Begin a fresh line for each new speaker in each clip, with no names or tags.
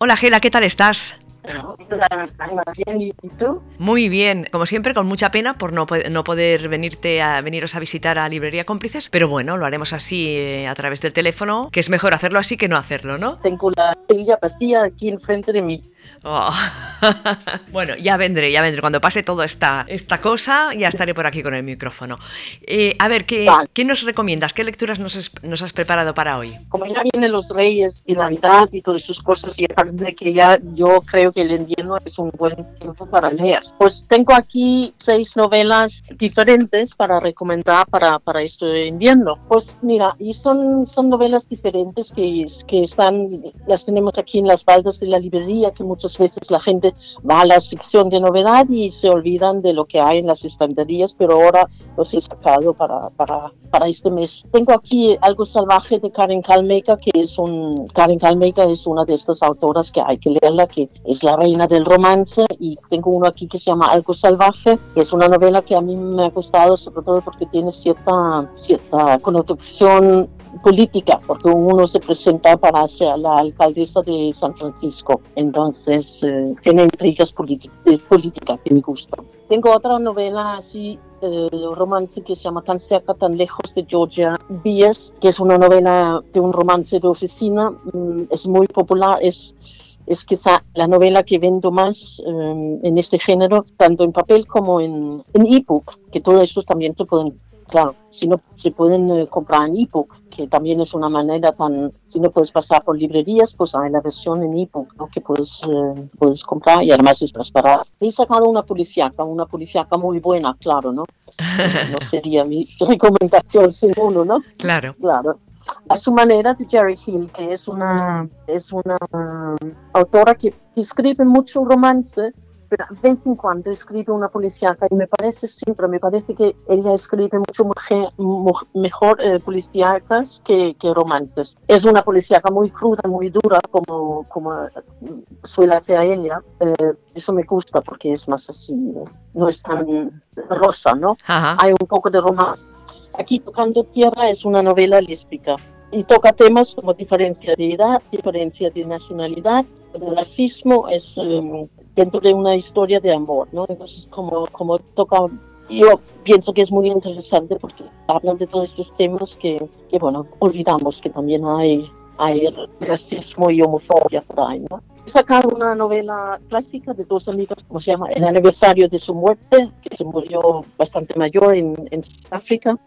Hola Gela, ¿qué tal estás?
¿y tú?
Muy bien, como siempre, con mucha pena por no, no poder venirte a veniros a visitar a Librería Cómplices, pero bueno, lo haremos así eh, a través del teléfono, que es mejor hacerlo así que no hacerlo, ¿no?
Tengo la vacía aquí enfrente de mí.
Oh. bueno, ya vendré, ya vendré. Cuando pase toda esta, esta cosa, ya estaré por aquí con el micrófono. Eh, a ver, ¿qué, ¿qué, nos recomiendas? ¿Qué lecturas nos, nos, has preparado para hoy?
Como ya vienen los Reyes y Navidad y todas sus cosas, y aparte de que ya yo creo que el invierno es un buen tiempo para leer, pues tengo aquí seis novelas diferentes para recomendar para, para este invierno. Pues mira, y son, son novelas diferentes que, que están, las tenemos aquí en las baldas de la librería, que muchas veces la gente va a la sección de novedad y se olvidan de lo que hay en las estanterías, pero ahora los he sacado para, para, para este mes. Tengo aquí Algo Salvaje de Karen Kalmeika, que es un, Karen Kalmeika es una de estas autoras que hay que leerla, que es la reina del romance, y tengo uno aquí que se llama Algo Salvaje, que es una novela que a mí me ha gustado, sobre todo porque tiene cierta, cierta connotación política, porque uno se presenta para ser la alcaldesa de San Francisco, entonces eh, tiene intrigas políticas que me gustan. Tengo otra novela así, eh, romance que se llama Tan cerca, tan lejos de Georgia Beers, que es una novela de un romance de oficina, mm, es muy popular, es es quizá la novela que vendo más eh, en este género, tanto en papel como en, en ebook, que todo eso también se pueden claro, si no se pueden eh, comprar en ebook, que también es una manera tan, si no puedes pasar por librerías, pues hay la versión en ebook, ¿no? que puedes, eh, puedes comprar y además es transparente. He sacado una policíaca, una policíaca muy buena, claro, ¿no? no sería mi recomendación sin uno, ¿no?
Claro.
Claro. A su manera de Jerry Hill, que es una, es una autora que escribe mucho romance, pero de vez en cuando escribe una policíaca y me parece siempre, me parece que ella escribe mucho mejor eh, policíacas que, que, romances. Es una policíaca muy cruda, muy dura, como, como suele hacer ella. Eh, eso me gusta porque es más así, no es tan rosa, ¿no? Hay un poco de romance. Aquí Tocando Tierra es una novela lésbica y toca temas como diferencia de edad, diferencia de nacionalidad, el racismo, es em, dentro de una historia de amor, ¿no? Entonces, como, como toca, yo pienso que es muy interesante porque hablan de todos estos temas que, que bueno, olvidamos que también hay, hay racismo y homofobia por ahí, ¿no? He sacado una novela clásica de dos amigas, como se llama, El aniversario de su muerte, que se murió bastante mayor en, en África,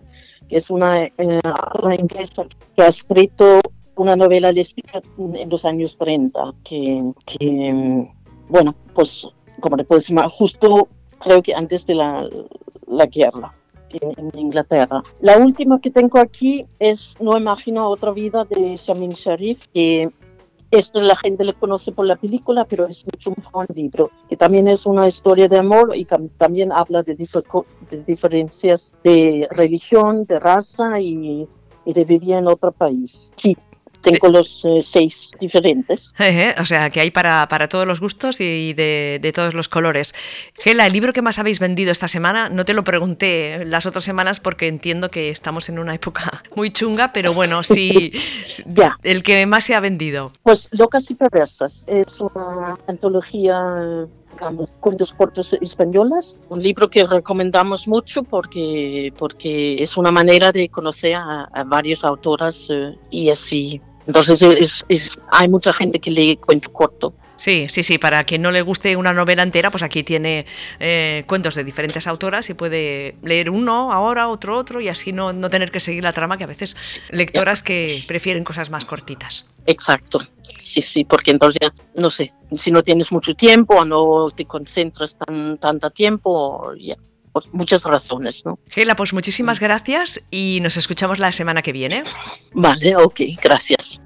que es una, eh, una inglesa que ha escrito una novela lésbica en los años 30, que, que bueno, pues como te puedes decir, justo creo que antes de la, la guerra en, Inglaterra. La última que tengo aquí es No imagino otra vida de Shamin Sharif, que esto la gente le conoce por la película, pero es mucho mejor un libro, que también es una historia de amor y también habla de, de diferencias de religión, de raza y, y de vivir en otro país. Sí, tengo los eh, seis diferentes.
o sea, que hay para, para todos los gustos y de, de, todos los colores. Gela, el libro que más habéis vendido esta semana, no te lo pregunté las otras semanas porque entiendo que estamos en una época muy chunga, pero bueno, sí, ya. el que más se ha vendido.
Pues Locas y Perversas es una antología digamos, cuentos cortos españolas, un libro que recomendamos mucho porque, porque es una manera de conocer a, a varias autoras eh, y así entonces es, hay mucha gente que lee cuento corto.
Sí, sí, sí, para quien no le guste una novela entera, pues aquí tiene eh, cuentos de diferentes autoras y puede leer uno ahora, otro, otro, y así no, no tener que seguir la trama, que a veces lectoras que prefieren cosas más cortitas.
Exacto, sí, sí, porque entonces ya, no sé, si no tienes mucho tiempo o no te concentras tan, tanto tiempo, ya, pues muchas razones, ¿no?
Gela, pues muchísimas gracias y nos escuchamos la semana que viene.
Vale, ok, gracias.